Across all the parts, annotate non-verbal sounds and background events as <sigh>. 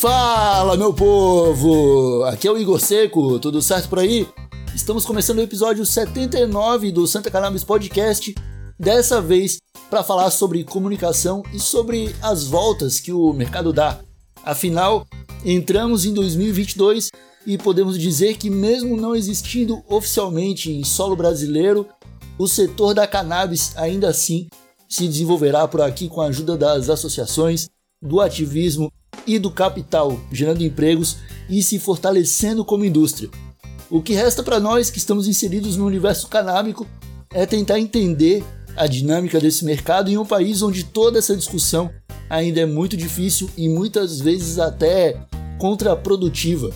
Fala, meu povo! Aqui é o Igor Seco, tudo certo por aí? Estamos começando o episódio 79 do Santa Cannabis Podcast, dessa vez para falar sobre comunicação e sobre as voltas que o mercado dá. Afinal, entramos em 2022 e podemos dizer que, mesmo não existindo oficialmente em solo brasileiro, o setor da cannabis ainda assim se desenvolverá por aqui com a ajuda das associações, do ativismo e do capital, gerando empregos e se fortalecendo como indústria. O que resta para nós que estamos inseridos no universo canábico é tentar entender a dinâmica desse mercado em um país onde toda essa discussão ainda é muito difícil e muitas vezes até contraprodutiva.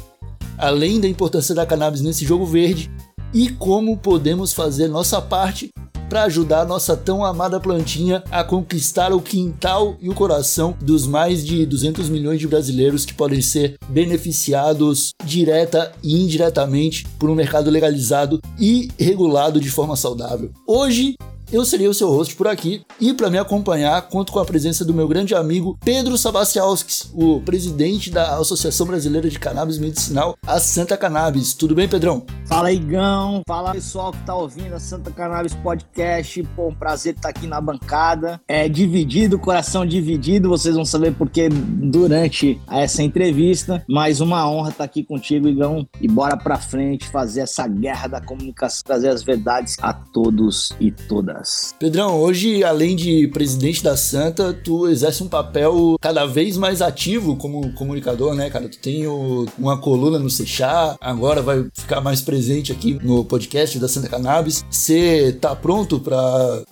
Além da importância da cannabis nesse jogo verde, e como podemos fazer nossa parte para ajudar nossa tão amada plantinha a conquistar o quintal e o coração dos mais de 200 milhões de brasileiros que podem ser beneficiados direta e indiretamente por um mercado legalizado e regulado de forma saudável. Hoje eu serei o seu host por aqui e para me acompanhar conto com a presença do meu grande amigo Pedro Sabastialskis, o presidente da Associação Brasileira de Cannabis Medicinal, a Santa Cannabis. Tudo bem, Pedrão? Fala, Igão. Fala, pessoal que tá ouvindo a Santa Cannabis Podcast. Pô, um prazer estar aqui na bancada. É dividido, coração dividido. Vocês vão saber porque durante essa entrevista. Mas uma honra estar aqui contigo, Igão. E bora pra frente fazer essa guerra da comunicação, trazer as verdades a todos e todas. Pedrão, hoje, além de presidente da Santa, tu exerce um papel cada vez mais ativo como comunicador, né, cara? Tu tem o, uma coluna no Seixá, agora vai ficar mais presente aqui no podcast da Santa Cannabis. Você tá pronto para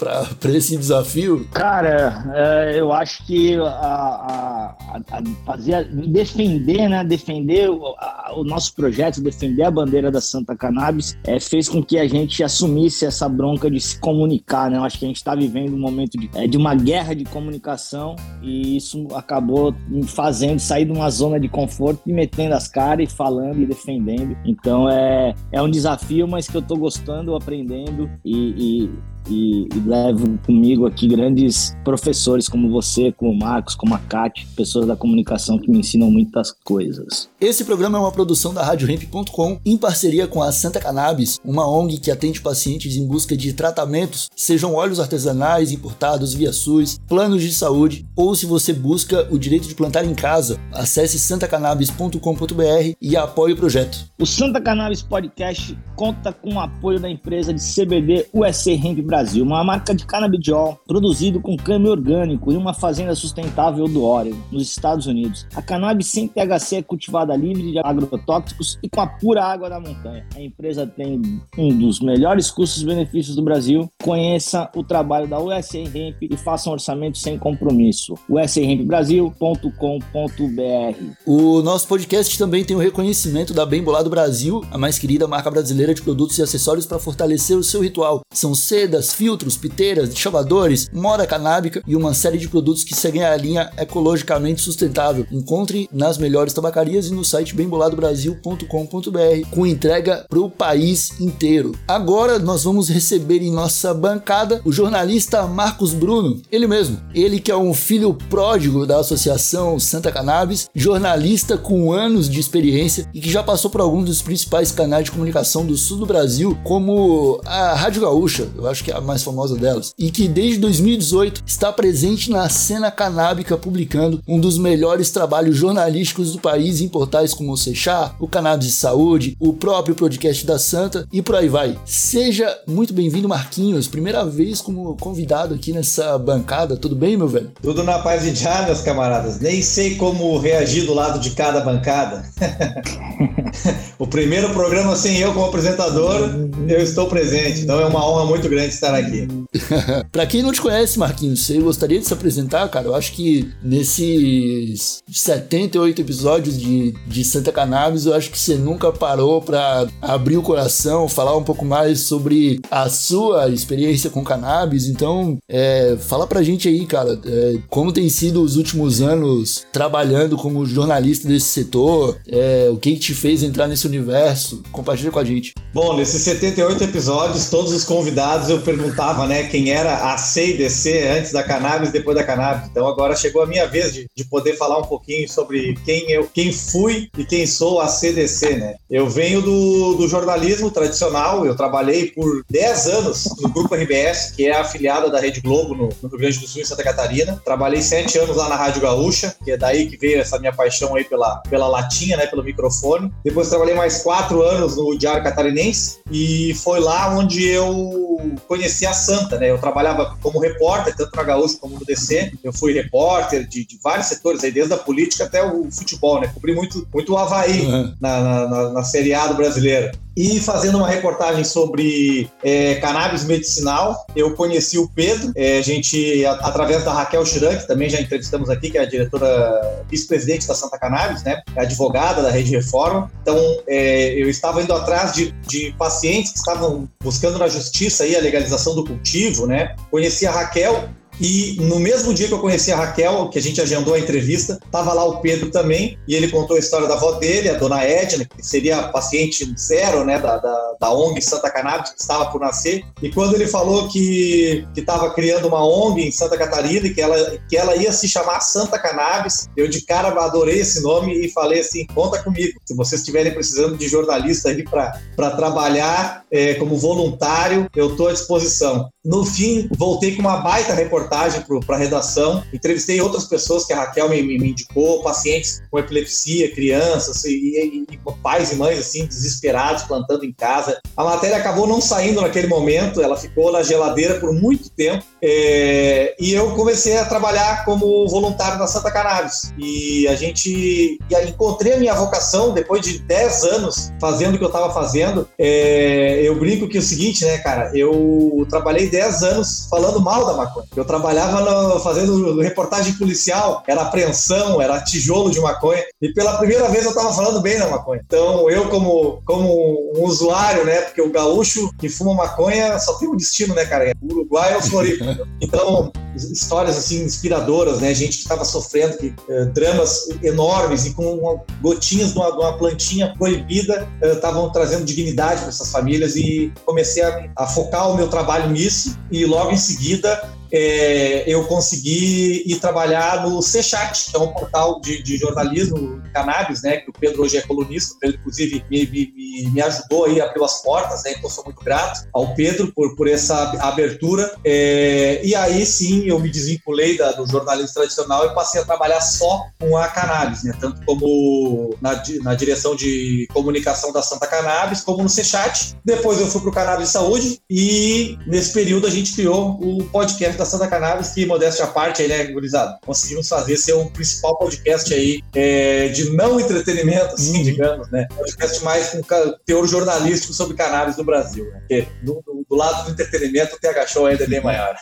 esse desafio? Cara, é, eu acho que a, a, a, fazer, defender, né, defender o, o, nosso projeto, defender a bandeira da Santa Cannabis, é, fez com que a gente assumisse essa bronca de se comunicar comunicar, né? Eu acho que a gente está vivendo um momento de, é, de uma guerra de comunicação e isso acabou me fazendo sair de uma zona de conforto e metendo as caras e falando e defendendo. Então é, é um desafio, mas que eu estou gostando, aprendendo e, e e, e, levo comigo aqui grandes professores como você, como o Marcos, como a Kátia, pessoas da comunicação que me ensinam muitas coisas. Esse programa é uma produção da RadioRamp.com em parceria com a Santa Cannabis, uma ONG que atende pacientes em busca de tratamentos, sejam óleos artesanais importados via SUS, planos de saúde ou se você busca o direito de plantar em casa, acesse santacannabis.com.br e apoie o projeto. O Santa Cannabis Podcast conta com o apoio da empresa de CBD USC Hemp Brasil, uma marca de canabidiol produzido com câmbio orgânico em uma fazenda sustentável do Oregon, nos Estados Unidos. A cannabis sem THC é cultivada livre de agrotóxicos e com a pura água da montanha. A empresa tem um dos melhores custos-benefícios do Brasil. Conheça o trabalho da USA Hemp e faça um orçamento sem compromisso. usahempbrasil.com.br O nosso podcast também tem o reconhecimento da Bem Bolado Brasil, a mais querida marca brasileira de produtos e acessórios para fortalecer o seu ritual. São sedas, filtros, piteiras, chavadores, moda canábica e uma série de produtos que seguem a linha ecologicamente sustentável. Encontre nas melhores tabacarias e no site bemboladobrasil.com.br com entrega para o país inteiro. Agora nós vamos receber em nossa bancada o jornalista Marcos Bruno, ele mesmo. Ele que é um filho pródigo da Associação Santa Cannabis, jornalista com anos de experiência e que já passou por alguns dos principais canais de comunicação do sul do Brasil, como a Rádio Gaúcha, eu acho que a mais famosa delas, e que desde 2018 está presente na cena canábica, publicando um dos melhores trabalhos jornalísticos do país em portais como o Seixá, o Cannabis de Saúde, o próprio podcast da Santa e por aí vai. Seja muito bem-vindo, Marquinhos, primeira vez como convidado aqui nessa bancada, tudo bem, meu velho? Tudo na paz e já, meus camaradas. Nem sei como reagir do lado de cada bancada. <laughs> o primeiro programa sem eu como apresentador, eu estou presente, então é uma honra muito grande estar aqui. <laughs> pra quem não te conhece, Marquinhos, você gostaria de se apresentar, cara? Eu acho que nesses 78 episódios de, de Santa Cannabis, eu acho que você nunca parou pra abrir o coração, falar um pouco mais sobre a sua experiência com cannabis. Então, é, fala pra gente aí, cara, é, como tem sido os últimos anos trabalhando como jornalista desse setor, é, o que, que te fez entrar nesse universo? Compartilha com a gente. Bom, nesses 78 episódios, todos os convidados eu perguntava, né, quem era a C e DC antes da cannabis depois da cannabis. Então agora chegou a minha vez de, de poder falar um pouquinho sobre quem eu, quem fui e quem sou a CDC, né? Eu venho do, do jornalismo tradicional, eu trabalhei por 10 anos no Grupo RBS, que é afiliada da Rede Globo no, no Rio Grande do Sul e Santa Catarina. Trabalhei 7 anos lá na Rádio Gaúcha, que é daí que veio essa minha paixão aí pela, pela latinha, né, pelo microfone. Depois trabalhei mais 4 anos no Diário Catarinense e foi lá onde eu conheci a Santa, né? Eu trabalhava como repórter, tanto na Gaúcha como no DC. Eu fui repórter de, de vários setores, aí desde a política até o futebol, né? Cobri muito, muito o Havaí uhum. na, na, na, na Série A do brasileiro e fazendo uma reportagem sobre é, cannabis medicinal. Eu conheci o Pedro, é, a gente, a, através da Raquel Chiran, que também já entrevistamos aqui, que é a diretora vice-presidente da Santa Cannabis, né, é advogada da Rede Reforma. Então, é, eu estava indo atrás de, de pacientes que estavam buscando na justiça aí a legalização do cultivo, né. Conheci a Raquel e no mesmo dia que eu conheci a Raquel, que a gente agendou a entrevista, estava lá o Pedro também, e ele contou a história da avó dele, a dona Edna, que seria paciente zero, né, da, da, da ONG Santa Cannabis, que estava por nascer. E quando ele falou que estava criando uma ONG em Santa Catarina e que ela, que ela ia se chamar Santa Cannabis, eu de cara adorei esse nome e falei assim: conta comigo. Se vocês estiverem precisando de jornalista aí para trabalhar é, como voluntário, eu estou à disposição. No fim, voltei com uma baita reportagem para a redação. Entrevistei outras pessoas que a Raquel me, me, indicou, pacientes com epilepsia, crianças e, e, e, pais e mães assim desesperados plantando em casa. A matéria acabou não saindo naquele momento, ela ficou na geladeira por muito tempo. É, e eu comecei a trabalhar como voluntário na Santa Cannabis. E a gente e encontrei a minha vocação depois de 10 anos fazendo o que eu estava fazendo. É, eu brinco que é o seguinte, né, cara? Eu trabalhei 10 anos falando mal da maconha. Eu trabalhava no, fazendo reportagem policial, era apreensão, era tijolo de maconha, e pela primeira vez eu estava falando bem da maconha. Então, eu, como, como um usuário, né, porque o gaúcho que fuma maconha só tem um destino, né, cara? O Uruguai ou Floripa. <laughs> Então, histórias assim inspiradoras, né? Gente que estava sofrendo que, eh, dramas enormes e com uma, gotinhas de uma, de uma, plantinha proibida estavam eh, trazendo dignidade para essas famílias e comecei a, a focar o meu trabalho nisso e logo em seguida é, eu consegui ir trabalhar no C-Chat, que é um portal de, de jornalismo cannabis, né? Que o Pedro hoje é colunista, o Pedro, inclusive, me, me, me ajudou aí a abrir as portas, né? Então, sou muito grato ao Pedro por, por essa abertura. É, e aí, sim, eu me desvinculei da, do jornalismo tradicional e passei a trabalhar só com a cannabis, né? Tanto como na, na direção de comunicação da Santa Cannabis, como no C-Chat. Depois eu fui para o Cannabis Saúde e, nesse período, a gente criou o podcast da Santa Cannabis, que modéstia à parte aí, né, gurizada? Conseguimos fazer ser o principal podcast aí é, de não entretenimento, assim, uhum. digamos, né? Podcast mais com teor jornalístico sobre cannabis no Brasil, né? Porque do, do, do, lado do entretenimento o TH Show ainda é bem maior.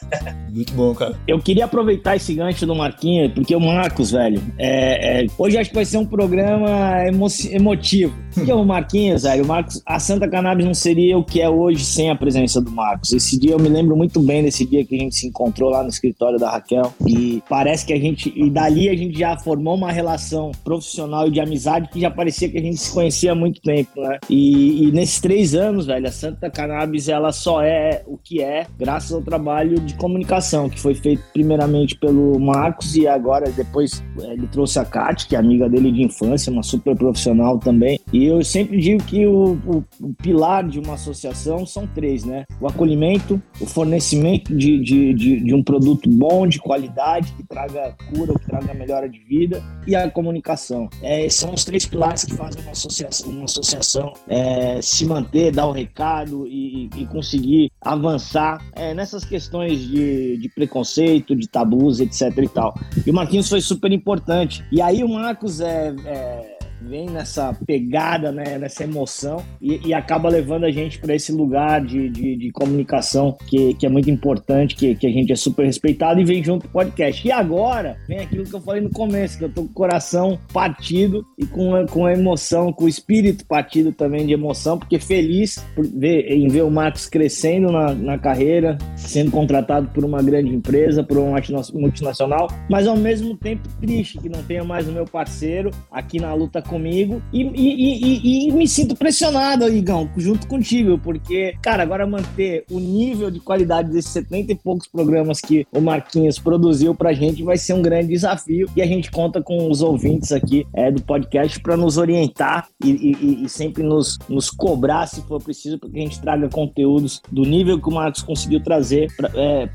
Muito bom, cara. Eu queria aproveitar esse gancho do Marquinhos, porque o Marcos, velho, é, é, hoje acho que vai ser um programa emo emotivo. Porque o Marquinhos, velho, o Marcos, a Santa Cannabis não seria o que é hoje sem a presença do Marcos. Esse dia eu me lembro muito bem desse dia que a gente se encontrou lá no escritório da Raquel e parece que a gente e dali a gente já formou uma relação profissional e de amizade que já parecia que a gente se conhecia há muito tempo, né? E, e nesses três anos, velho, a Santa Cannabis ela só é o que é graças ao trabalho de comunicação que foi feito primeiramente pelo Marcos e agora depois é, ele trouxe a Kat, que é amiga dele de infância, uma super profissional também. E eu sempre digo que o, o, o pilar de uma associação são três, né? O acolhimento, o fornecimento de, de, de de, um produto bom, de qualidade, que traga cura, que traga melhora de vida, e a comunicação. É, são os três pilares que fazem uma associação, uma associação é, se manter, dar o recado e, e conseguir avançar é, nessas questões de, de, preconceito, de tabus, etc e tal. E o Marquinhos foi super importante. E aí o Marcos é, é vem nessa pegada, né, nessa emoção e, e acaba levando a gente para esse lugar de, de, de, comunicação que, que é muito importante, que, que a gente é super respeitado e vem junto com o podcast. E agora vem aquilo que eu falei no começo, que eu tô com o coração partido e com, com a emoção, com o espírito partido também de emoção, porque feliz por ver, em ver o Marcos crescendo na, na carreira, sendo contratado por uma grande empresa, por uma multinacional, mas ao mesmo tempo triste que não tenha mais o meu parceiro aqui na luta comigo e, e, e, e, me sinto pressionado, Igão, junto contigo, porque, cara, agora manter o nível de qualidade desses 70 e poucos programas que o Marquinhos produziu pra gente vai ser um grande desafio e a gente conta com os ouvintes aqui é, do podcast para nos orientar e, sempre nos, nos cobrar, se for preciso, para que a gente traga conteúdos do nível que o Marcos conseguiu trazer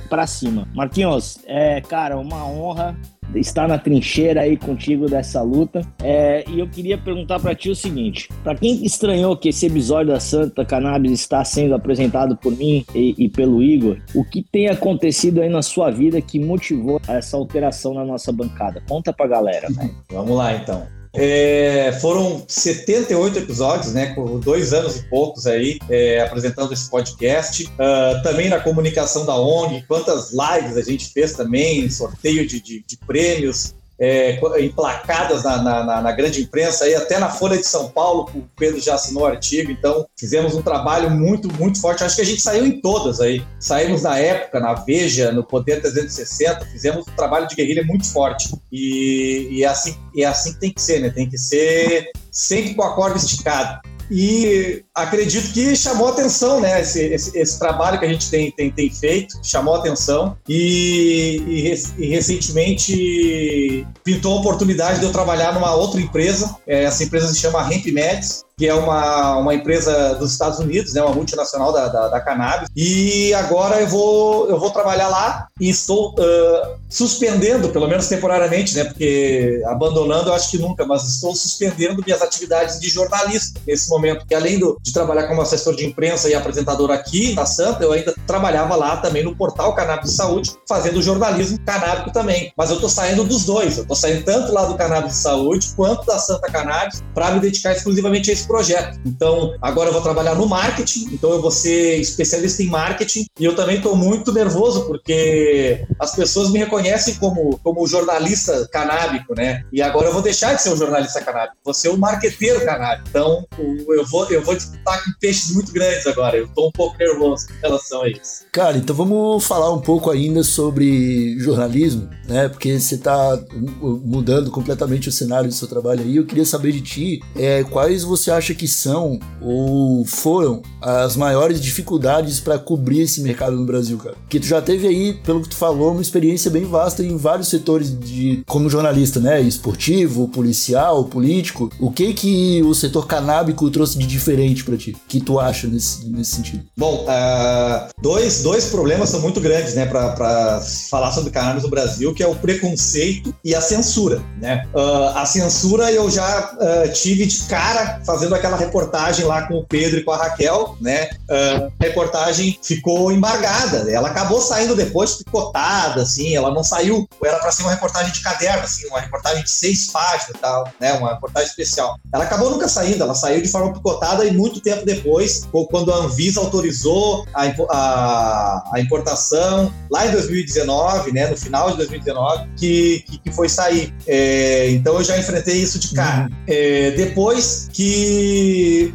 para é, cima. Marquinhos, é, cara, uma honra estar na trincheira aí contigo dessa luta. É, e eu queria perguntar para ti o seguinte: para quem estranhou que esse episódio da Santa Cannabis está sendo apresentado por mim e, e, pelo Igor, o que tem acontecido aí na sua vida que motivou essa alteração na nossa bancada? Conta pra galera, velho. Vamos lá então. É, foram 78 episódios, né, com dois anos e poucos aí, é, apresentando esse podcast. Uh, também na comunicação da ONG, quantas lives a gente fez também, sorteio de, de, de prêmios é, emplacadas na, na, na, grande imprensa, aí até na Folha de São Paulo, o Pedro já assinou o artigo, então fizemos um trabalho muito, muito forte. Acho que a gente saiu em todas aí. Saímos na época, na Veja, no Poder 360, fizemos um trabalho de guerrilha muito forte. E, e, é assim, e é assim que tem que ser, né? Tem que ser sempre com a corda esticada. E acredito que chamou atenção, né? Esse, esse, esse, trabalho que a gente tem, tem, tem feito chamou atenção e, e, e, recentemente pintou a oportunidade de eu trabalhar numa outra empresa. É, essa empresa se chama Hemp Meds que é uma, uma empresa dos Estados Unidos, né, uma multinacional da, da, da cannabis. E agora eu vou, eu vou trabalhar lá e estou uh, suspendendo, pelo menos temporariamente, né, porque abandonando eu acho que nunca, mas estou suspendendo minhas atividades de jornalista nesse momento, porque além do, de trabalhar como assessor de imprensa e apresentador aqui na Santa, eu ainda trabalhava lá também no portal Cannabis de Saúde, fazendo jornalismo canábico também. Mas eu estou saindo dos dois, eu estou saindo tanto lá do Cannabis de Saúde quanto da Santa Cannabis para me dedicar exclusivamente a projeto. Então, agora eu vou trabalhar no marketing, então eu vou ser especialista em marketing e eu também estou muito nervoso porque as pessoas me reconhecem como, como jornalista canábico, né? E agora eu vou deixar de ser um jornalista canábico, vou ser um marqueteiro canábico. Então, eu vou, eu vou disputar com peixes muito grandes agora. Eu estou um pouco nervoso em relação a isso. Cara, então vamos falar um pouco ainda sobre jornalismo, né? Porque você está mudando completamente o cenário do seu trabalho aí. Eu queria saber de ti é, quais você acha que são ou foram as maiores dificuldades para cobrir esse mercado no Brasil, cara? Que tu já teve aí, pelo que tu falou, uma experiência bem vasta em vários setores de como jornalista, né? Esportivo, policial, político. O que que o setor canábico trouxe de diferente para ti? Que tu acha nesse, nesse sentido? Bom, uh, dois, dois problemas são muito grandes, né, para falar sobre cannabis no Brasil, que é o preconceito e a censura, né? Uh, a censura eu já uh, tive de cara fazendo aquela reportagem lá com o Pedro e com a Raquel, né? Uh, a reportagem ficou embargada, ela acabou saindo depois picotada, assim, ela não saiu, era para ser uma reportagem de caderno, assim, uma reportagem de seis páginas e tal, né? Uma reportagem especial. Ela acabou nunca saindo, ela saiu de forma picotada e muito tempo depois, quando a Anvisa autorizou a, a, a importação, lá em 2019, né? No final de 2019, que, que, que foi sair. É, então eu já enfrentei isso de cara. Uhum. É, depois que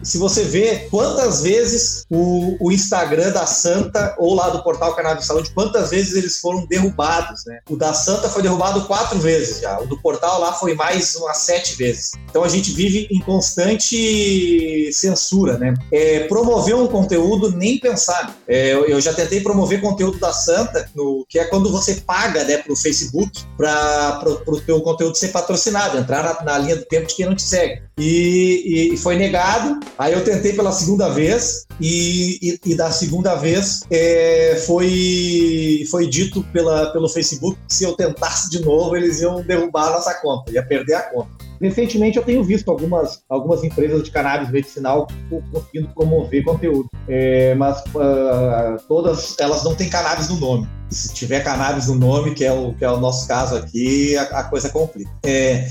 se você vê quantas vezes o, o Instagram da Santa ou lá do portal Cannabis Saúde, quantas vezes eles foram derrubados, né? O da Santa foi derrubado quatro vezes já, o do portal lá foi mais umas sete vezes. Então a gente vive em constante censura, né? É, promover um conteúdo, nem pensar. É, eu, eu, já tentei promover conteúdo da Santa, no, que é quando você paga né, para o Facebook para o teu conteúdo ser patrocinado, entrar na, na linha do tempo de quem não te segue. E, e, foi negado. Aí eu tentei pela segunda vez e, e, e da segunda vez é, foi, foi dito pela, pelo Facebook que se eu tentasse de novo eles iam derrubar a nossa conta, ia perder a conta. Recentemente eu tenho visto algumas, algumas empresas de cannabis medicinal conseguindo promover conteúdo, é, mas uh, todas elas não têm cannabis no nome. Se tiver cannabis no nome, que é o, que é o nosso caso aqui, a, a coisa complica. É,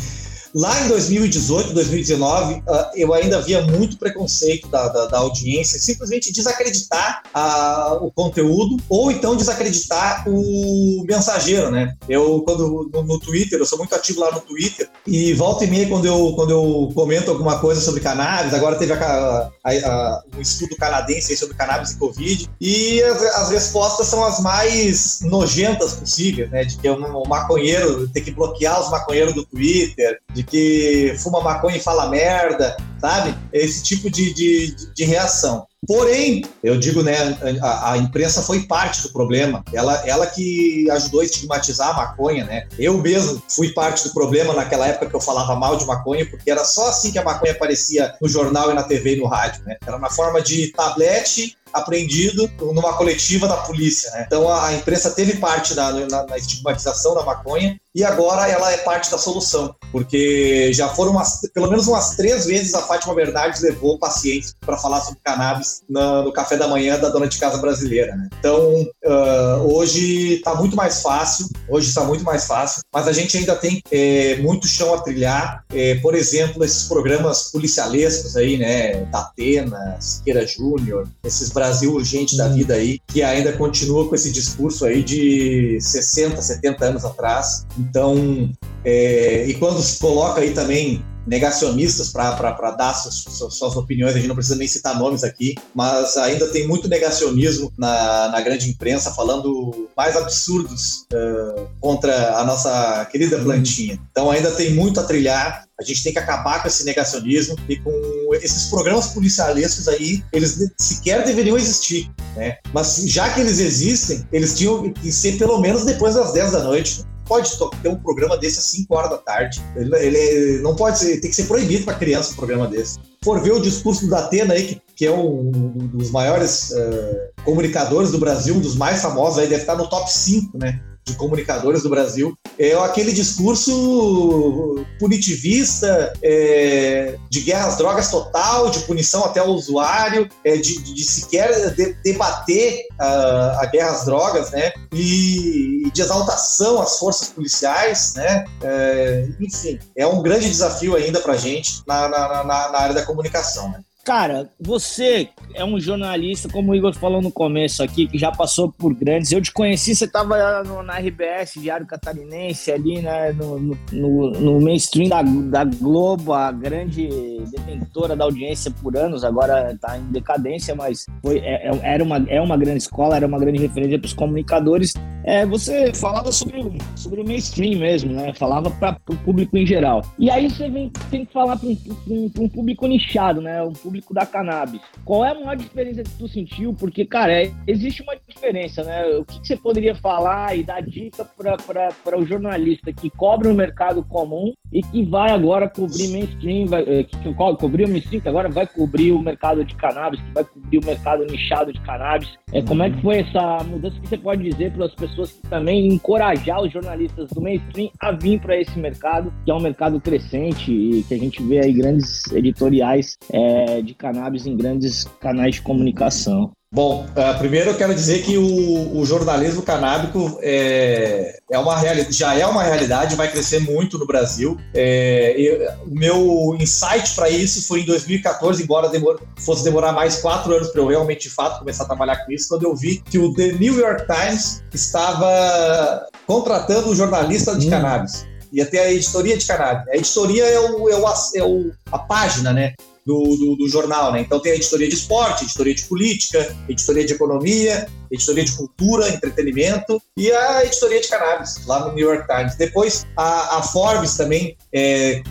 Lá em 2018, 2019, ah, eu ainda via muito preconceito da, da, da audiência, simplesmente desacreditar a, o conteúdo ou então desacreditar o mensageiro, né? Eu, quando no, no, Twitter, eu sou muito ativo lá no Twitter e volta e meia, quando eu, quando eu comento alguma coisa sobre cannabis, agora teve a, a, um estudo canadense sobre cannabis e Covid, e as, as, respostas são as mais nojentas possíveis, né? De que um, um maconheiro tem que bloquear os maconheiros do Twitter, de que fuma maconha e fala merda, sabe? Esse tipo de, de, de reação. Porém, eu digo, né, a, a, imprensa foi parte do problema. Ela, ela que ajudou a estigmatizar a maconha, né? Eu mesmo fui parte do problema naquela época que eu falava mal de maconha, porque era só assim que a maconha aparecia no jornal e na TV e no rádio, né? Era na forma de tablete apreendido numa coletiva da polícia. Né? Então a, a, imprensa teve parte da, na, na, estigmatização da maconha e agora ela é parte da solução, porque já foram umas, pelo menos umas três vezes a Fátima Bernardes levou pacientes para falar sobre cannabis na, no café da manhã da dona de casa brasileira. Né? Então uh, hoje está muito mais fácil, hoje está muito mais fácil, mas a gente ainda tem é, muito chão a trilhar. É, por exemplo, esses programas policialescos aí, né, da Atena, Siqueira Júnior, esses Brasil urgente da vida aí, que ainda continua com esse discurso aí de 60, 70 anos atrás. Então, é, e quando se coloca aí também negacionistas para dar suas, suas, opiniões, a gente não precisa nem citar nomes aqui, mas ainda tem muito negacionismo na, na grande imprensa falando mais absurdos uh, contra a nossa querida plantinha. Então ainda tem muito a trilhar, a gente tem que acabar com esse negacionismo e com esses programas policialescos aí, eles sequer deveriam existir, né? Mas já que eles existem, eles tinham que ser pelo menos depois das 10 da noite. Pode ter um programa desse às 5 horas da tarde. Ele, ele não pode ser, tem que ser proibido para criança um programa desse. For ver o discurso do Datena aí, que, que é um, um dos maiores uh, comunicadores do Brasil, um dos mais famosos aí, deve estar no top 5, né? De comunicadores do Brasil, é aquele discurso punitivista, é, de guerra às drogas total, de punição até o usuário, é, de, de, sequer de, debater a, a, guerra às drogas, né? E, de exaltação às forças policiais, né? É, enfim, é um grande desafio ainda para a gente na, na, na, na área da comunicação, né? Cara, você é um jornalista, como o Igor falou no começo aqui, que já passou por grandes. Eu te conheci, você estava na RBS, Diário Catarinense, ali né, no, no, no mainstream da, da, Globo, a grande detentora da audiência por anos, agora está em decadência, mas foi, é, é, era uma, é uma grande escola, era uma grande referência para os comunicadores. É, você falava sobre, sobre o mainstream mesmo, né? Falava para o público em geral. E aí você vem, tem que falar para um, um, um público nichado, né? Um público da cannabis. Qual é a maior diferença que tu sentiu? Porque, cara, é, existe uma diferença, né? O que, que você poderia falar e dar dica para o jornalista que cobre o mercado comum e que vai agora cobrir mainstream, vai, eh, que, que cobriu o mainstream, que agora vai cobrir o mercado de cannabis, que vai cobrir o mercado nichado de cannabis. É, como é que foi essa mudança que você pode dizer para as pessoas que também encorajar os jornalistas do mainstream a vir para esse mercado, que é um mercado crescente e que a gente vê aí grandes editoriais é, de cannabis em grandes canais de comunicação. Bom, uh, primeiro eu quero dizer que o, o jornalismo canábico é, é uma já é uma realidade, vai crescer muito no Brasil. É, eu, o meu insight para isso foi em 2014, embora demor, fosse demorar mais quatro anos para eu realmente de fato começar a trabalhar com isso, quando eu vi que o The New York Times estava contratando um jornalista de hum. cannabis. E até a editoria de cannabis. A editoria é, o, é, o, é o, a página, né? Do, do, do, jornal, né? Então tem a editoria de esporte, editoria de política, editoria de economia, editoria de cultura, entretenimento e a editoria de cannabis, lá no New York Times. Depois a, a Forbes também é,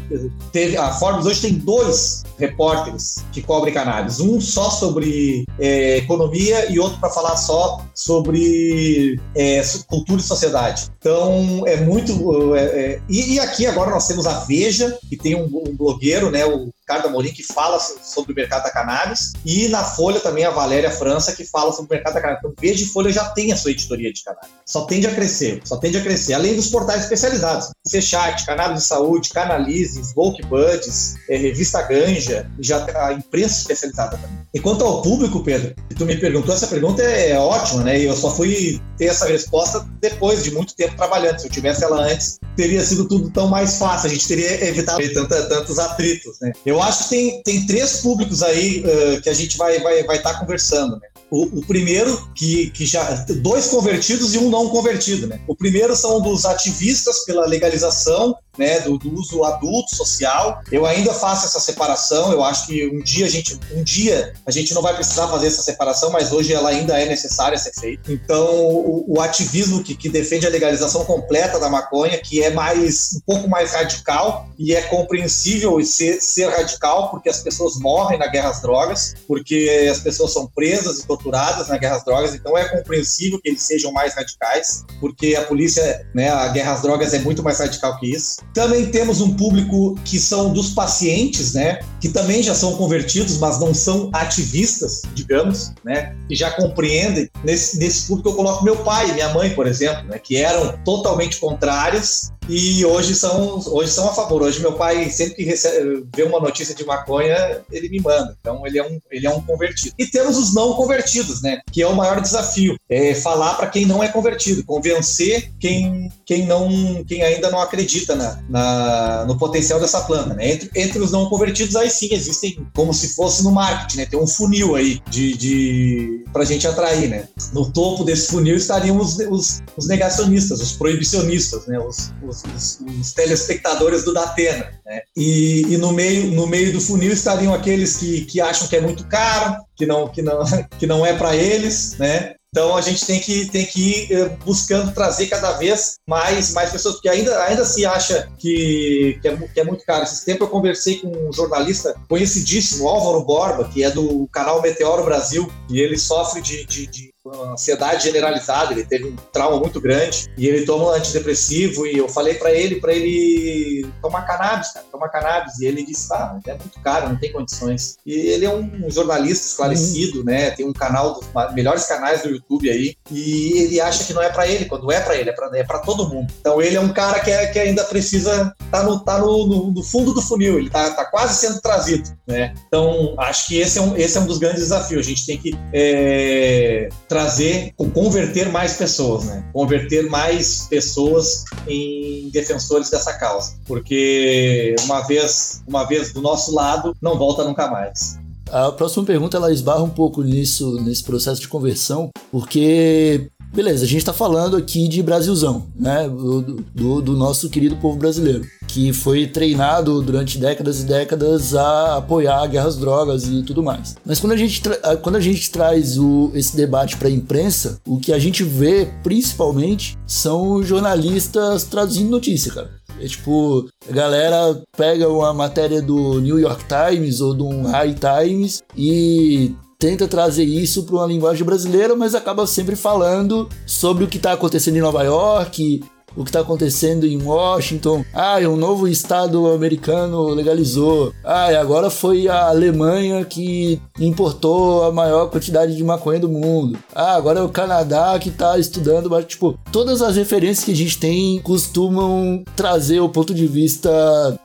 teve. A Forbes hoje tem dois repórteres que cobrem cannabis. Um só sobre é, economia e outro para falar só sobre é, cultura e sociedade. Então é muito. É, é, e, e, aqui agora nós temos a Veja, que tem um, um blogueiro, né? O Ricardo Amorim, que fala sobre o mercado da cannabis, e na Folha também a Valéria França, que fala sobre o mercado da cannabis. Então, Veja e Folha já tem a sua editoria de cannabis. Só tende a crescer, só tende a crescer. Além dos portais especializados. Fechat, Cannabis de Saúde, Canalize, Smoke Buds, é, Revista Ganja, já a imprensa especializada também. E quanto ao público, Pedro, tu me perguntou, essa pergunta é ótima, né? E eu só fui ter essa resposta depois de muito tempo trabalhando. Se eu tivesse ela antes, teria sido tudo tão mais fácil. A gente teria evitado tantos atritos, né? Eu acho que tem, tem três públicos aí uh, que a gente vai estar vai, vai tá conversando, né? O, o, primeiro, que, que já. Dois convertidos e um não convertido, né? O primeiro são dos ativistas pela legalização né, do, do, uso adulto social. Eu ainda faço essa separação. Eu acho que um dia a gente, um dia a gente não vai precisar fazer essa separação, mas hoje ela ainda é necessária ser feita. Então, o, o ativismo que, que, defende a legalização completa da maconha, que é mais um pouco mais radical e é compreensível ser, ser radical, porque as pessoas morrem na guerra às drogas, porque as pessoas são presas e torturadas na guerra às drogas. Então, é compreensível que eles sejam mais radicais, porque a polícia, né, a guerra às drogas é muito mais radical que isso. Também temos um público que são dos pacientes, né, que também já são convertidos, mas não são ativistas, digamos, né, que já compreendem. Nesse, nesse público eu coloco meu pai e minha mãe, por exemplo, né, que eram totalmente contrários e hoje são, hoje são a favor. Hoje meu pai, sempre que recebe, vê uma notícia de maconha, ele me manda. Então ele é um, ele é um convertido. E temos os não convertidos, né? Que é o maior desafio. É falar para quem não é convertido, convencer quem, quem, não, quem ainda não acredita na, na, no potencial dessa planta. Né? Entre, entre os não convertidos, aí sim existem como se fosse no marketing, né? Tem um funil aí de, de para gente atrair, né? No topo desse funil estariam os, os, os negacionistas, os proibicionistas, né? Os, os os, os, telespectadores do Datena. Né? E, e, no, meio, no meio do funil estariam aqueles que, que acham que é muito caro, que não, que não, <laughs> que não é para eles, né? Então a gente tem que, tem que ir eh, buscando trazer cada vez mais, mais pessoas, porque ainda, ainda se acha que, que, é, que é muito caro. Esse tempo eu conversei com um jornalista conhecidíssimo, Álvaro Borba, que é do canal Meteoro Brasil, e ele sofre de, de, de uma ansiedade generalizada, ele teve um trauma muito grande e ele toma um antidepressivo e eu falei para ele para ele tomar cannabis, cara, tomar cannabis e ele disse, ah, é muito caro, não tem condições. E ele é um jornalista esclarecido, uhum. né? Tem um canal dos melhores canais do YouTube aí e ele acha que não é para ele, quando é para ele, é para é para todo mundo. Então ele é um cara que, é, que ainda precisa tá no tá no, no, no, fundo do funil, ele tá, tá quase sendo trazido, né? Então acho que esse é um esse é um dos grandes desafios. A gente tem que é, trazer, converter mais pessoas, né? Converter mais pessoas em defensores dessa causa, porque uma vez, uma vez do nosso lado, não volta nunca mais. A próxima pergunta ela esbarra um pouco nisso, nesse processo de conversão, porque Beleza, a gente está falando aqui de Brasilzão, né? Do, do, do, nosso querido povo brasileiro, que foi treinado durante décadas e décadas a apoiar guerras drogas e tudo mais. Mas quando a gente, quando a gente traz o, esse debate para a imprensa, o que a gente vê principalmente são jornalistas traduzindo notícia, cara. É tipo, a galera pega uma matéria do New York Times ou do High Times e tenta trazer isso para uma linguagem brasileira, mas acaba sempre falando sobre o que está acontecendo em Nova York, o que está acontecendo em Washington. Ah, um novo estado americano legalizou. Ah, e agora foi a Alemanha que importou a maior quantidade de maconha do mundo. Ah, agora é o Canadá que está estudando. Mas, tipo, todas as referências que a gente tem costumam trazer o ponto de vista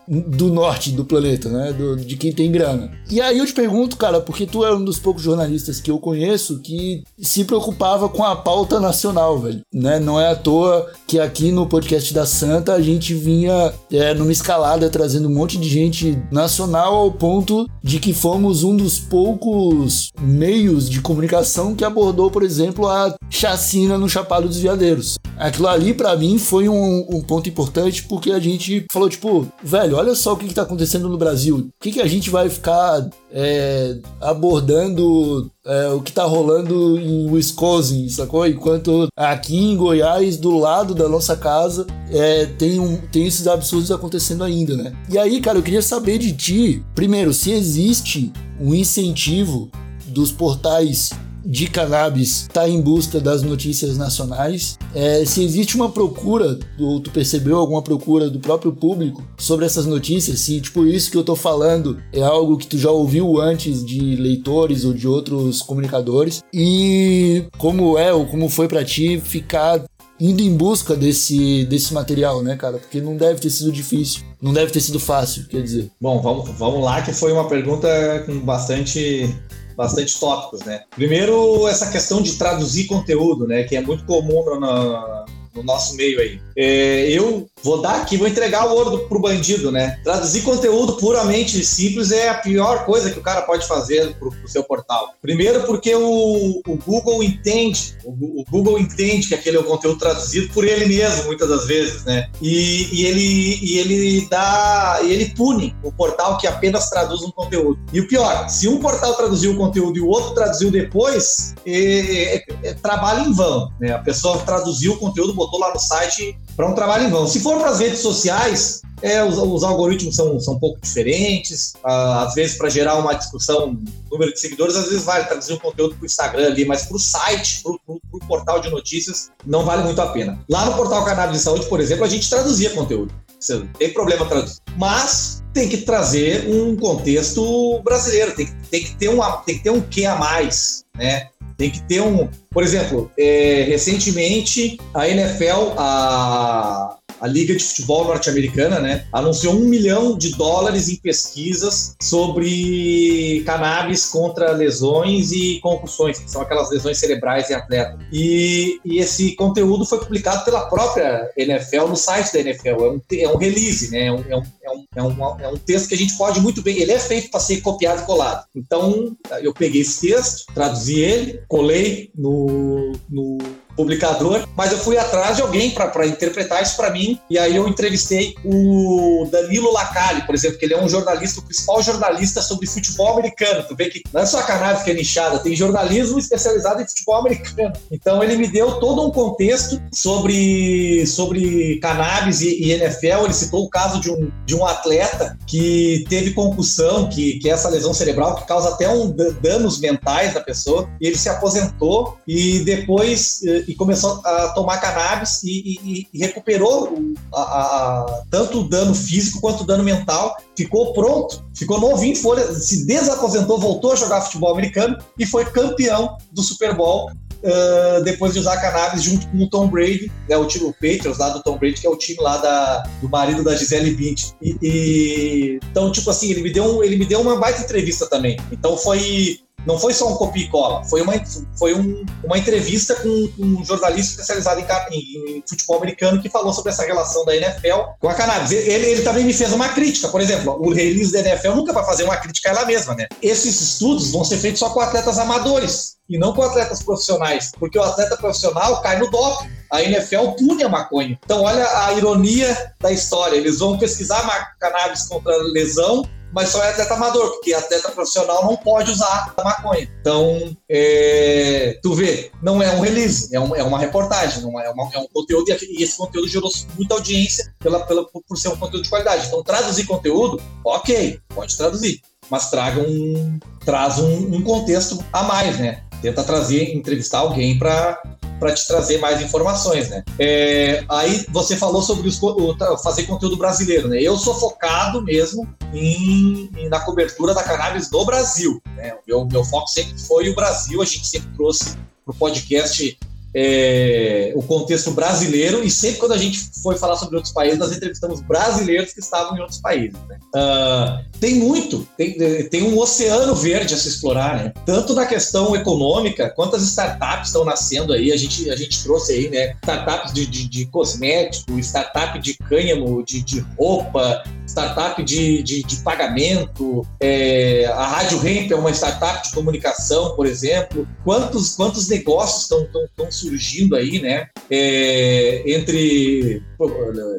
do norte do planeta, né? Do, de quem tem grana. E aí eu te pergunto, cara, porque tu é um dos poucos jornalistas que eu conheço que se preocupava com a pauta nacional, velho. Né? Não é à toa que aqui no podcast da Santa a gente vinha é, numa escalada trazendo um monte de gente nacional ao ponto de que fomos um dos poucos meios de comunicação que abordou, por exemplo, a chacina no Chapado dos Veadeiros. Aquilo ali, para mim, foi um, um, ponto importante porque a gente falou, tipo, velho, olha só o que, que tá acontecendo no Brasil. O que, que a gente vai ficar é, abordando é, o que tá rolando em Wisconsin, sacou? Enquanto aqui em Goiás, do lado da nossa casa, é, tem, um, tem esses absurdos acontecendo ainda, né? E aí, cara, eu queria saber de ti, primeiro, se existe um incentivo dos portais de cannabis está em busca das notícias nacionais. É, se existe uma procura, ou tu percebeu alguma procura do próprio público sobre essas notícias, se tipo isso que eu tô falando é algo que tu já ouviu antes de leitores ou de outros comunicadores e como é ou como foi para ti ficar indo em busca desse, desse material, né, cara? Porque não deve ter sido difícil, não deve ter sido fácil, quer dizer. Bom, vamos, vamos lá, que foi uma pergunta com bastante bastante tópicos, né? Primeiro, essa questão de traduzir conteúdo, né? Que é muito comum na, no nosso meio aí. É, eu vou dar aqui, vou entregar o ouro pro bandido, né? Traduzir conteúdo puramente simples é a pior coisa que o cara pode fazer pro, pro seu portal. Primeiro porque o, o Google entende, o, o, Google entende que aquele é o conteúdo traduzido por ele mesmo, muitas das vezes, né? E, e ele, e ele dá, e ele pune o portal que apenas traduz um conteúdo. E o pior, se um portal traduziu o conteúdo e o outro traduziu depois, é, é, é trabalho em vão, né? A pessoa traduziu o conteúdo, botou lá no site para um trabalho em vão. Se for para as redes sociais, é, os, os, algoritmos são, são um pouco diferentes. Ah, às vezes, para gerar uma discussão, número de seguidores, às vezes vale traduzir um conteúdo para o Instagram ali, mas para o site, para o portal de notícias, não vale muito a pena. Lá no portal Cannabis de Saúde, por exemplo, a gente traduzia conteúdo. Você não tem problema traduzir. Mas tem que trazer um contexto brasileiro, tem que, tem que, ter, um, tem que ter um quê a mais, né? Tem que ter um. Por exemplo, é, recentemente a NFL, a, a Liga de Futebol Norte-Americana, né, anunciou um milhão de dólares em pesquisas sobre cannabis contra lesões e concussões, que são aquelas lesões cerebrais em atleta. E, e esse conteúdo foi publicado pela própria NFL no site da NFL. É um, é um release, né? É um, é, um, é, um, é um texto que a gente pode muito bem. Ele é feito para ser copiado e colado. Então, eu peguei esse texto, traduzi ele, colei no, no publicador, mas eu fui atrás de alguém para interpretar isso para mim, e aí eu entrevistei o Danilo Lacalle, por exemplo, que ele é um jornalista, o principal jornalista sobre futebol americano. Tu vê que não é só cannabis que é nichada, tem jornalismo especializado em futebol americano. Então ele me deu todo um contexto sobre, sobre cannabis e, e NFL. Ele citou o caso de um, de um atleta que teve concussão, que, que é essa lesão cerebral que causa até um danos mentais da pessoa, e ele se aposentou e depois eh, e começou a tomar cannabis e, e, e recuperou a, a, tanto o dano físico quanto o dano mental. Ficou pronto, ficou novinho, folha, se desaposentou, voltou a jogar futebol americano e foi campeão do Super Bowl Uh, depois de usar cannabis junto com o Tom Brady, né, o time o Patriots lá do Tom Brady, que é o time lá da, do marido da Gisele Bündchen. E, e, então, tipo assim, ele me deu um, ele me deu uma baita entrevista também. Então foi não foi só um copia e cola, foi uma, foi um, uma entrevista com, com, um jornalista especializado em, em, em, futebol americano que falou sobre essa relação da NFL com a cannabis. Ele, ele também me fez uma crítica, por exemplo, o release da NFL nunca vai fazer uma crítica ela mesma, né? Esses estudos vão ser feitos só com atletas amadores e não com atletas profissionais, porque o atleta profissional cai no doping. A NFL pune a maconha. Então, olha a ironia da história. Eles vão pesquisar cannabis contra lesão mas só é atleta amador, porque atleta profissional não pode usar a maconha. Então, é, tu vê, não é um release, é, um, é uma reportagem, não é, uma, é, um conteúdo, e esse conteúdo gerou muita audiência pela, pela, por ser um conteúdo de qualidade. Então, traduzir conteúdo, ok, pode traduzir, mas traga um, traz um, um contexto a mais, né? Tenta trazer, entrevistar alguém para para te trazer mais informações, né? É, aí você falou sobre os, o, fazer conteúdo brasileiro, né? Eu sou focado mesmo em, em, na cobertura da cannabis no Brasil, né? O meu, meu foco sempre foi o Brasil, a gente sempre trouxe para o podcast é, o contexto brasileiro e sempre quando a gente foi falar sobre outros países, nós entrevistamos brasileiros que estavam em outros países. Né? Uh, tem muito, tem, tem um oceano verde a se explorar, né? tanto na questão econômica, quantas startups estão nascendo aí, a gente, a gente trouxe aí, né? startups de, de, de cosmético, startup de cânhamo, de, de roupa, startup de, de, de pagamento, é, a Rádio Hemp é uma startup de comunicação, por exemplo. Quantos, quantos negócios estão surgindo aí, né? É, entre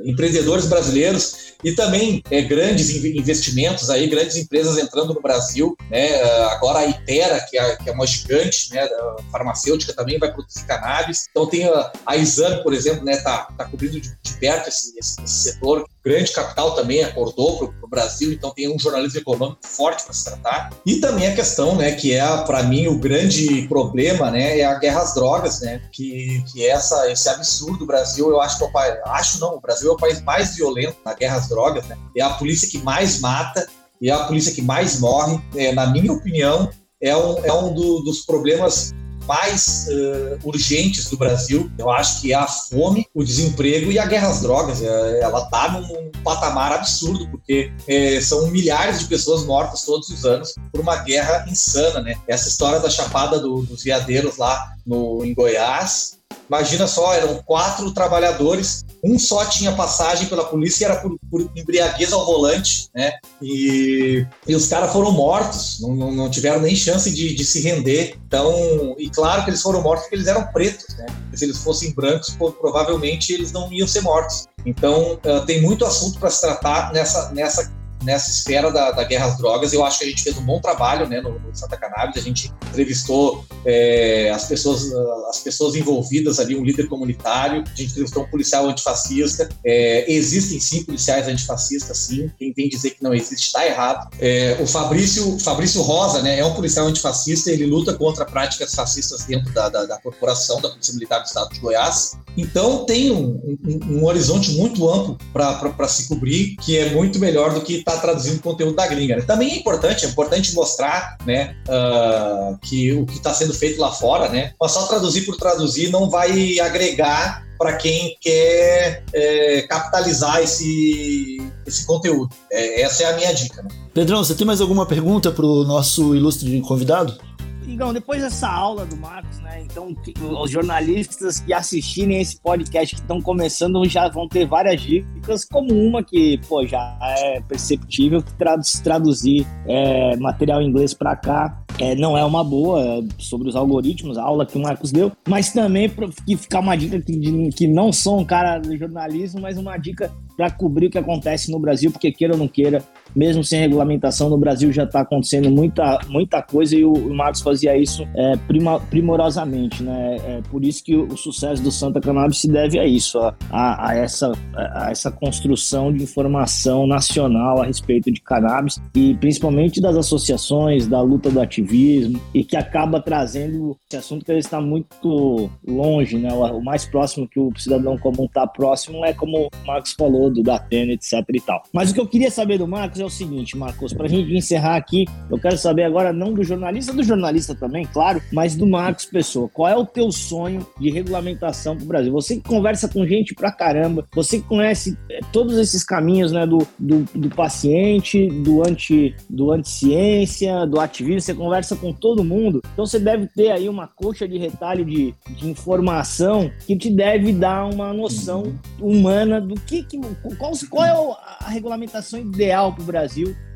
empreendedores brasileiros e também é, grandes investimentos aí, grandes empresas entrando no Brasil, né? Agora a Itera, que é, que é uma gigante, né? farmacêutica também vai produzir cannabis. Então tem a, a Exame, por exemplo, né? Tá, tá cobrindo de, de perto esse, esse, esse setor grande capital também acordou para o Brasil, então tem um jornalismo econômico forte para se tratar. E também a questão, né, que é para mim o grande problema, né, é a guerra às drogas, né, que, que é essa, esse absurdo. O Brasil, eu acho que é o país, acho não, o Brasil é o país mais violento na guerra às drogas, né, é a polícia que mais mata é a polícia que mais morre. É, na minha opinião, é um, é um do, dos problemas mais uh, urgentes do Brasil, eu acho que é a fome, o desemprego e a guerra às drogas. É, ela está num patamar absurdo, porque é, são milhares de pessoas mortas todos os anos por uma guerra insana, né? Essa história da chapada do, dos veadeiros lá no, em Goiás, imagina só, eram quatro trabalhadores, um só tinha passagem pela polícia e era por, por embriaguez ao volante, né? E, e os caras foram mortos, não, não, não, tiveram nem chance de, de, se render. Então, e claro que eles foram mortos porque eles eram pretos, né? Se eles fossem brancos, provavelmente eles não iam ser mortos. Então, uh, tem muito assunto para se tratar nessa, nessa nessa esfera da, da, guerra às drogas. Eu acho que a gente fez um bom trabalho né, no, no Santa Cannabis. A gente entrevistou é, as, pessoas, as pessoas envolvidas ali, um líder comunitário, a gente entrevistou um policial antifascista. É, existem sim policiais antifascistas, sim. Quem vem dizer que não existe está errado. É, o Fabrício, Fabrício Rosa né, é um policial antifascista, ele luta contra práticas fascistas dentro da, da, da corporação da Polícia Militar do Estado de Goiás. Então tem um, um, um horizonte muito amplo para se cobrir, que é muito melhor do que estar tá traduzindo conteúdo da gringa. Né? Também é importante, é importante mostrar né, uh, que o que está sendo feito lá fora, né? Mas só traduzir por traduzir não vai agregar para quem quer é, capitalizar esse, esse conteúdo. É, essa é a minha dica. Né? Pedrão, você tem mais alguma pergunta para o nosso ilustre convidado? Igão, depois dessa aula do Marcos, né? Então, os jornalistas que assistirem esse podcast que estão começando já vão ter várias dicas, como uma que, pô, já é perceptível que traduzir é, material em inglês para cá é, não é uma boa é, sobre os algoritmos, a aula que o Marcos deu, mas também para ficar uma dica que, que não sou um cara de jornalismo, mas uma dica para cobrir o que acontece no Brasil, porque queira ou não queira, mesmo sem regulamentação, no Brasil já está acontecendo muita, muita coisa e o, o fazia isso é, prima, primorosamente, né? É por isso que o, o, sucesso do Santa Cannabis se deve a isso, a, a, a, essa, a essa construção de informação nacional a respeito de cannabis e principalmente das associações, da luta do ativismo e que acaba trazendo esse assunto que está muito longe, né? O, o mais próximo que o cidadão comum está próximo é como o Marcos falou, do Datena, etc e tal. Mas o que eu queria saber do Marcos é o seguinte, Marcos, para a gente encerrar aqui, eu quero saber agora não do jornalista, do jornalista também, claro, mas do Marcos Pessoa. Qual é o teu sonho de regulamentação para o Brasil? Você que conversa com gente pra caramba, você que conhece é, todos esses caminhos, né, do, do, do paciente, do anti do anti-ciência, do ativismo, você conversa com todo mundo, então você deve ter aí uma coxa de retalho de, de informação que te deve dar uma noção humana do que, que qual, qual é a regulamentação ideal para o Brasil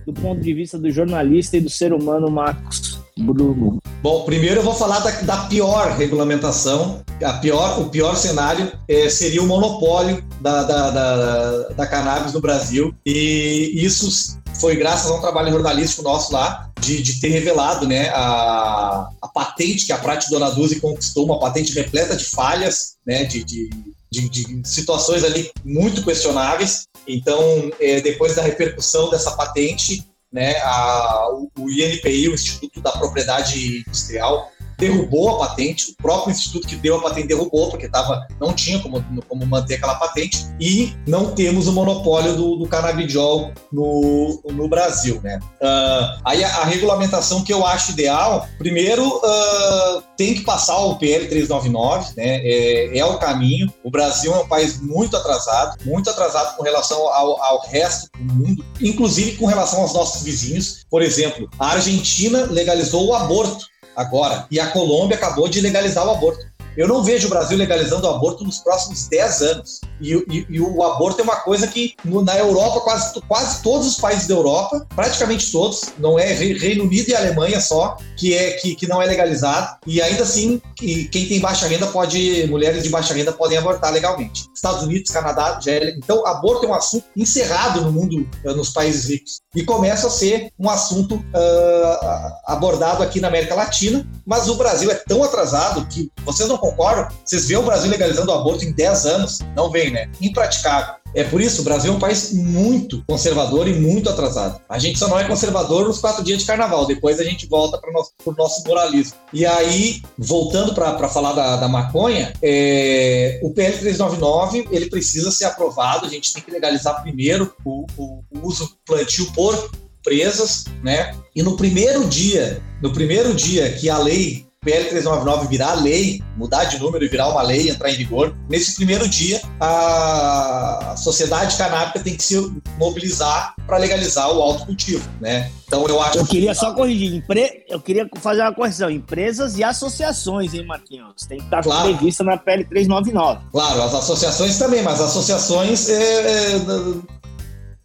do ponto de vista do jornalista e do ser humano Marcos Bruno? Bom, primeiro eu vou falar da, da pior regulamentação. A pior, o pior cenário é, seria o monopólio da, da, da, da cannabis no Brasil. E isso foi graças a um trabalho jornalístico nosso lá, de, de ter revelado né, a, a patente que a Prate Dona Duzi conquistou, uma patente repleta de falhas, né, de, de, de, de situações ali muito questionáveis. Então, é, depois da repercussão dessa patente, né, a, o INPI, o Instituto da Propriedade Industrial, derrubou a patente, o próprio instituto que deu a patente derrubou, porque tava, não tinha como, como manter aquela patente, e não temos o monopólio do, do canabidiol no, no Brasil. Né? Uh, aí a, a, regulamentação que eu acho ideal, primeiro, uh, tem que passar o PL 399, né? É, é, o caminho. O Brasil é um país muito atrasado, muito atrasado com relação ao, ao resto do mundo, inclusive com relação aos nossos vizinhos. Por exemplo, a Argentina legalizou o aborto agora. E a Colômbia acabou de legalizar o aborto. Eu não vejo o Brasil legalizando o aborto nos próximos 10 anos. E, e, e o aborto é uma coisa que no, na Europa, quase, quase todos os países da Europa, praticamente todos, não é Reino Unido e Alemanha só, que, é, que, que não é legalizado. E ainda assim, que, quem tem baixa renda pode, mulheres de baixa renda podem abortar legalmente. Estados Unidos, Canadá, já é, então aborto é um assunto encerrado no mundo, eh, nos países ricos. E começa a ser um assunto uh, abordado aqui na América Latina, mas o Brasil é tão atrasado que vocês não concordam? Vocês veem o Brasil legalizando o aborto em 10 anos? Não vem, né? Impraticável. É por isso, o Brasil é um país muito conservador e muito atrasado. A gente só não é conservador nos quatro dias de carnaval, depois a gente volta para o nosso, nosso moralismo. E aí, voltando para falar da, da maconha, é, o PL 399 ele precisa ser aprovado, a gente tem que legalizar primeiro o, o, o uso plantio por presas, né? E no primeiro dia, no primeiro dia que a lei PL 399 virar lei, mudar de número e virar uma lei, entrar em vigor, nesse primeiro dia a sociedade canábica tem que se mobilizar para legalizar o autocultivo, né? Então eu acho. Eu queria que... só corrigir, empre... eu queria fazer uma correção, empresas e associações, hein, Marquinhos? Tem que estar claro. prevista na PL 399. Claro, as associações também, mas associações é, é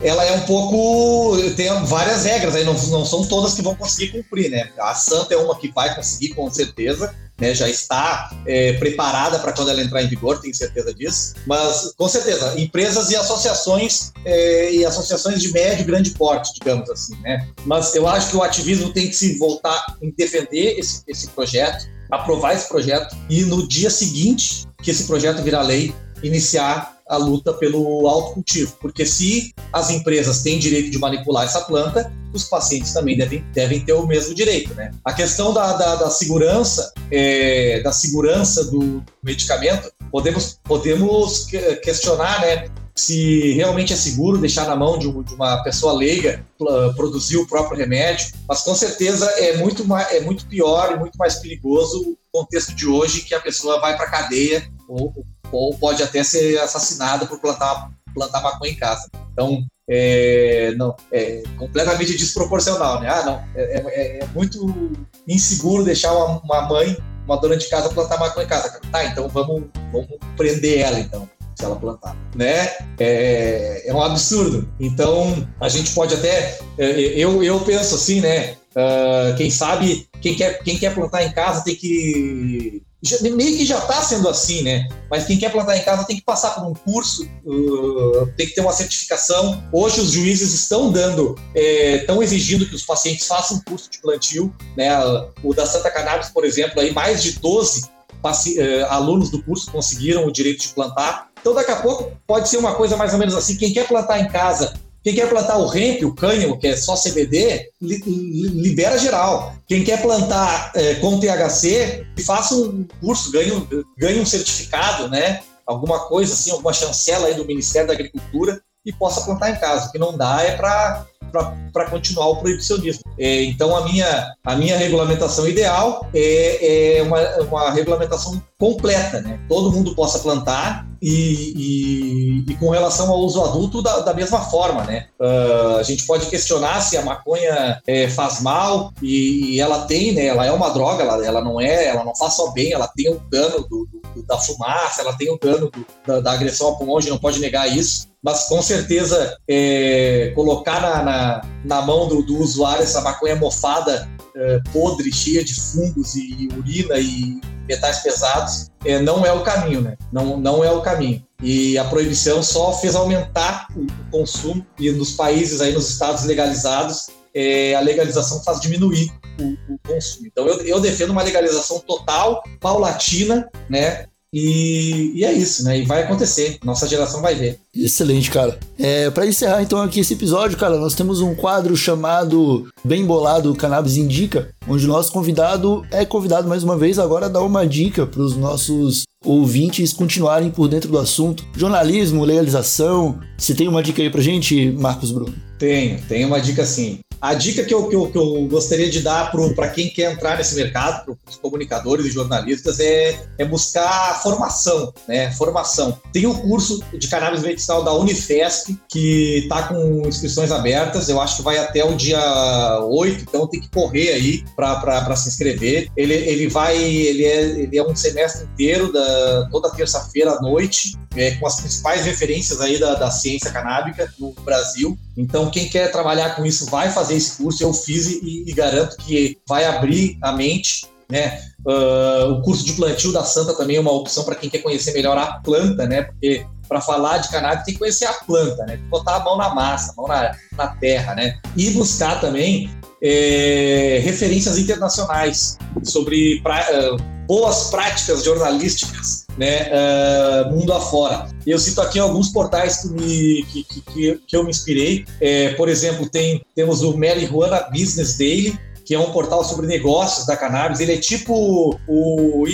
ela é um pouco. tem várias regras aí, não, não são todas que vão conseguir cumprir, né? A Santa é uma que vai conseguir, com certeza, né? Já está é, preparada para quando ela entrar em vigor, tenho certeza disso. Mas, com certeza, empresas e associações, é, e associações de médio e grande porte, digamos assim, né? Mas eu acho que o ativismo tem que se voltar em defender esse, esse projeto, aprovar esse projeto, e no dia seguinte que esse projeto virar lei, iniciar a luta pelo autocultivo, porque se as empresas têm direito de manipular essa planta, os pacientes também devem, devem ter o mesmo direito, né? A questão da, da, da segurança, é, da segurança do medicamento, podemos, podemos questionar, né? se realmente é seguro deixar na mão de, uma pessoa leiga produzir o próprio remédio, mas com certeza é muito, mais, é muito pior e muito mais perigoso o contexto de hoje que a pessoa vai para a cadeia ou, ou pode até ser assassinado por plantar, plantar maconha em casa. Então, é, não, é completamente desproporcional, né? Ah, não, é, é, é muito inseguro deixar uma, uma, mãe, uma dona de casa plantar maconha em casa. Tá, então vamos, vamos prender ela, então, se ela plantar, né? É, é um absurdo. Então, a gente pode até, é, eu, eu penso assim, né? Uh, quem sabe, quem quer, quem quer plantar em casa tem que já, meio que já está sendo assim, né? Mas quem quer plantar em casa tem que passar por um curso, uh, tem que ter uma certificação. Hoje os juízes estão dando, estão é, exigindo que os pacientes façam curso de plantio, né? O da Santa Cannabis, por exemplo, aí mais de 12 uh, alunos do curso conseguiram o direito de plantar. Então daqui a pouco pode ser uma coisa mais ou menos assim. Quem quer plantar em casa quem quer plantar o hemp, o cânhamo, que é só CBD, li, libera geral. Quem quer plantar é, com THC, faça um curso, ganhe, ganhe um certificado, né? Alguma coisa assim, alguma chancela aí do Ministério da Agricultura e possa plantar em casa. O que não dá é para para continuar o proibicionismo. É, então, a minha, a minha regulamentação ideal é, é uma, uma regulamentação completa, né? Todo mundo possa plantar e, e, e, com relação ao uso adulto da, da mesma forma, né? Uh, a gente pode questionar se a maconha é, faz mal e, e, ela tem, né? Ela é uma droga, ela, ela não é, ela não faz só bem, ela tem o um dano do, do, da fumaça, ela tem o um dano da, da, agressão ao pulmão, a gente não pode negar isso. Mas com certeza é, colocar na, na, na mão do, do usuário essa maconha mofada é, podre, cheia de fungos e urina e metais pesados, é, não é o caminho, né? Não, não é o caminho. E a proibição só fez aumentar o consumo e nos países aí, nos estados legalizados, é, a legalização faz diminuir o, o consumo. Então eu, eu, defendo uma legalização total, paulatina, né? E, e, é isso, né? E vai acontecer. Nossa geração vai ver. Excelente, cara. É, para encerrar então aqui esse episódio, cara, nós temos um quadro chamado Bem Bolado Cannabis Indica, onde o nosso convidado é convidado mais uma vez agora a dar uma dica para os nossos ouvintes continuarem por dentro do assunto. Jornalismo, legalização. Você tem uma dica aí pra gente, Marcos Bruno? Tenho, tenho uma dica sim. A dica que eu, que eu, que eu gostaria de dar para quem quer entrar nesse mercado, para os comunicadores e jornalistas, é, é buscar formação, né? Formação. Tem o um curso de cannabis medicinal da Unifesp, que está com inscrições abertas, eu acho que vai até o dia 8, então tem que correr aí para se inscrever. Ele, ele vai, ele é, ele é um semestre inteiro, da, toda terça-feira à noite, é, com as principais referências aí da, da ciência canábica no Brasil. Então, quem quer trabalhar com isso vai fazer esse curso. Eu fiz e, e garanto que vai abrir a mente. Né? Uh, o curso de plantio da Santa também é uma opção para quem quer conhecer melhor a planta, né? Porque para falar de cannabis tem que conhecer a planta, né? Botar a mão na massa, a mão na, na terra, né? E buscar também é, referências internacionais sobre pra, uh, boas práticas jornalísticas né, uh, mundo afora. Eu cito aqui alguns portais que, me, que, que, que eu me inspirei. É, por exemplo, tem, temos o Marijuana Business Daily, que é um portal sobre negócios da cannabis. Ele é tipo o, uh,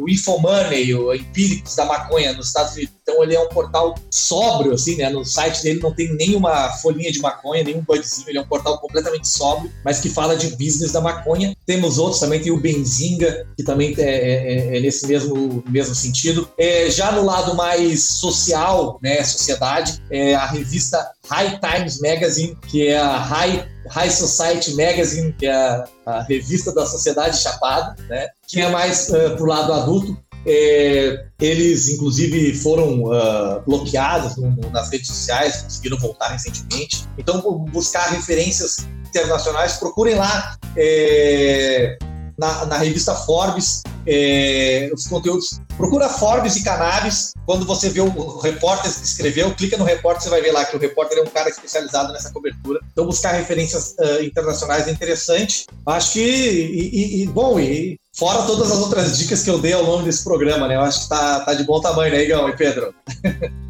o Infomoney, o Empíricos da maconha nos Estados Unidos. Então ele é um portal sóbrio, assim, né? No site dele não tem nenhuma folhinha de maconha, nenhum budzinho. Ele é um portal completamente sóbrio, mas que fala de business da maconha. Temos outros também, tem o Benzinga, que também é, é, é, é nesse mesmo, mesmo sentido. É, já no lado mais social, né, sociedade, é a revista High Times Magazine, que é a High, High Society Magazine, que é a, a revista da sociedade chapada, né? que é mais uh, pro lado adulto. É, eles, inclusive, foram uh, bloqueados no, no, nas redes sociais, conseguiram voltar recentemente. Então, buscar referências internacionais, procurem lá é, na, na, revista Forbes é, os conteúdos. Procura Forbes e cannabis. Quando você vê o repórter que escreveu, clica no repórter, você vai ver lá que o repórter é um cara especializado nessa cobertura. Então, buscar referências uh, internacionais é interessante. Acho que, e, e, bom, e Fora todas as outras dicas que eu dei ao longo desse programa, né? Eu acho que tá, tá de bom tamanho, né, Igão e Pedro?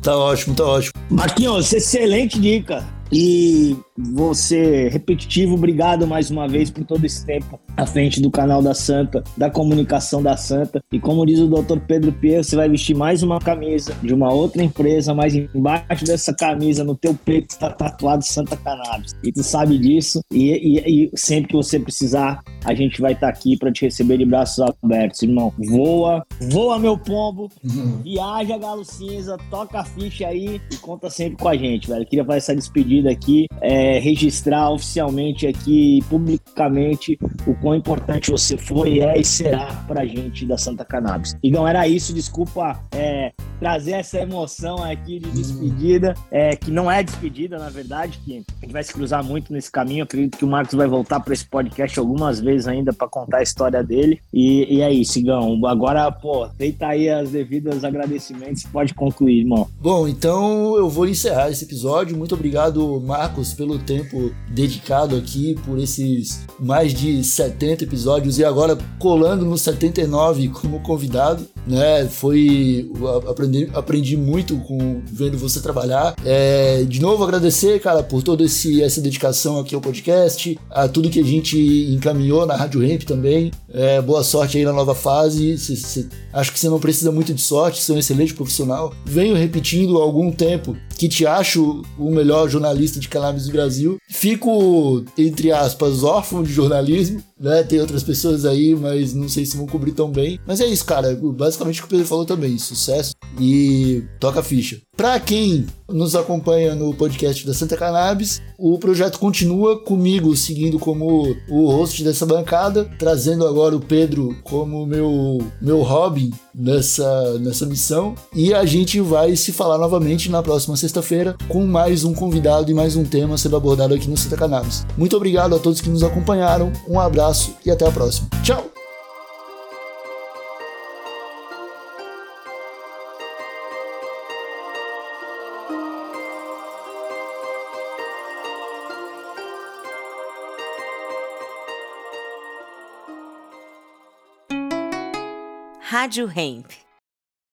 tá ótimo, tá ótimo. Marquinhos, excelente dica. E você, repetitivo, obrigado mais uma vez por todo esse tempo à frente do canal da Santa, da comunicação da Santa. E como diz o Dr. Pedro Pierre, você vai vestir mais uma camisa de uma outra empresa, mas embaixo dessa camisa, no teu peito, está tatuado Santa Cannabis. E tu sabe disso. E, e, e sempre que você precisar, a gente vai estar tá aqui para te receber de braços abertos, irmão. Voa, voa meu pombo, uhum. viaja Galo Cinza, toca a ficha aí e conta sempre com a gente, velho. Queria fazer essa despedida aqui, é, registrar oficialmente aqui, publicamente, o quão importante você foi, é e será pra gente da Santa Cannabis. Então era isso, desculpa é, trazer essa emoção aqui de despedida, é, que não é despedida, na verdade, que a gente vai se cruzar muito nesse caminho. Eu acredito que o Marcos vai voltar para esse podcast algumas vezes ainda para contar a história dele. E, e é isso, Igão. Agora, pô, feita aí as devidas agradecimentos, pode concluir, irmão. Bom, então eu vou encerrar esse episódio. Muito obrigado, Marcos, pelo tempo dedicado aqui, por esses mais de 70 episódios e agora colando no 79 como convidado, né? Foi aprendi, aprendi muito com vendo você trabalhar. É, de novo agradecer, cara, por toda esse essa dedicação aqui ao podcast, a tudo que a gente encaminhou na Rádio Ramp também. É, boa sorte aí na nova fase. Acho que você não precisa muito de sorte, você é um excelente profissional. Venho repetindo há algum tempo que te acho o melhor jornalista de cannabis do Brasil. Fico, entre aspas, órfão de jornalismo, né? Tem outras pessoas aí, mas não sei se vão cobrir tão bem. Mas é isso, cara. Basicamente o que o Pedro falou também. Sucesso e toca a ficha. Para quem nos acompanha no podcast da Santa Cannabis, o projeto continua comigo seguindo como o host dessa bancada, trazendo agora o Pedro como meu meu hobby nessa nessa missão e a gente vai se falar novamente na próxima sexta-feira com mais um convidado e mais um tema sendo abordado aqui no Santa Cannabis. Muito obrigado a todos que nos acompanharam. Um abraço e até a próxima. Tchau. Rádio Hemp.